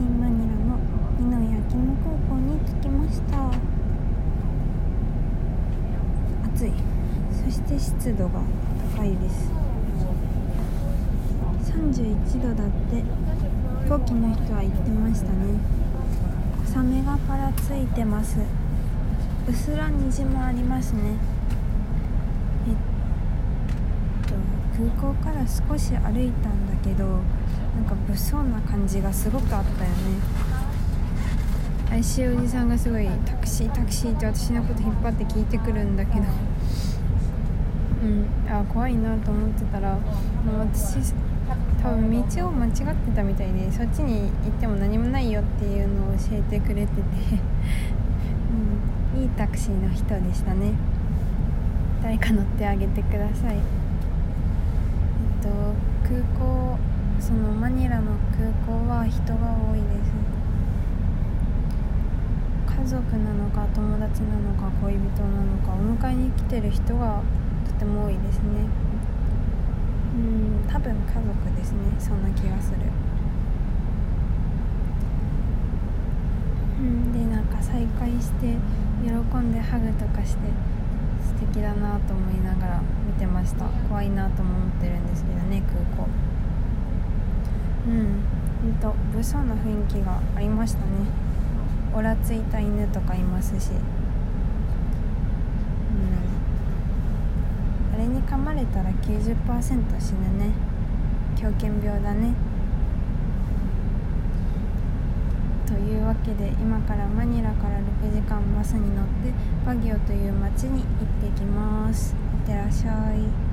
ィンマニラのニノイアキム空港に着きました。暑い。そして湿度が高いです。31度だって飛行機の人は言ってましたね。小雨がパラついてます。うすら虹もありますね。えっと空港から少し歩いたんだけどなんか物騒な感じがすごくあったよね。怪しいおじさんがすごいタクシータクシーって私のこと引っ張って聞いてくるんだけど。うん。あ怖いなと思ってたらもう私多分道を間違ってたみたいでそっちに行っても何もないよっていうのを教えてくれてて。うん、いいタクシーの人でしたね。誰か乗ってあげてください。えっと空港そのマニラの空港は人が多いです。家族なのか友達なのか恋人なのかお迎えに来てる人がとても多いですね。うん多分家族ですね。そんな気がする。うんでなんか再会して喜んでハグとかして素敵だなと思いながら見てました。怖いなとも思ってるんですけどね空港。うん。ほん。と物騒な雰囲気がありましたねおらついた犬とかいますしうん。あれに噛まれたら90%死ぬね狂犬病だねというわけで今からマニラから6時間バスに乗ってバギオという町に行ってきますいってらっしゃい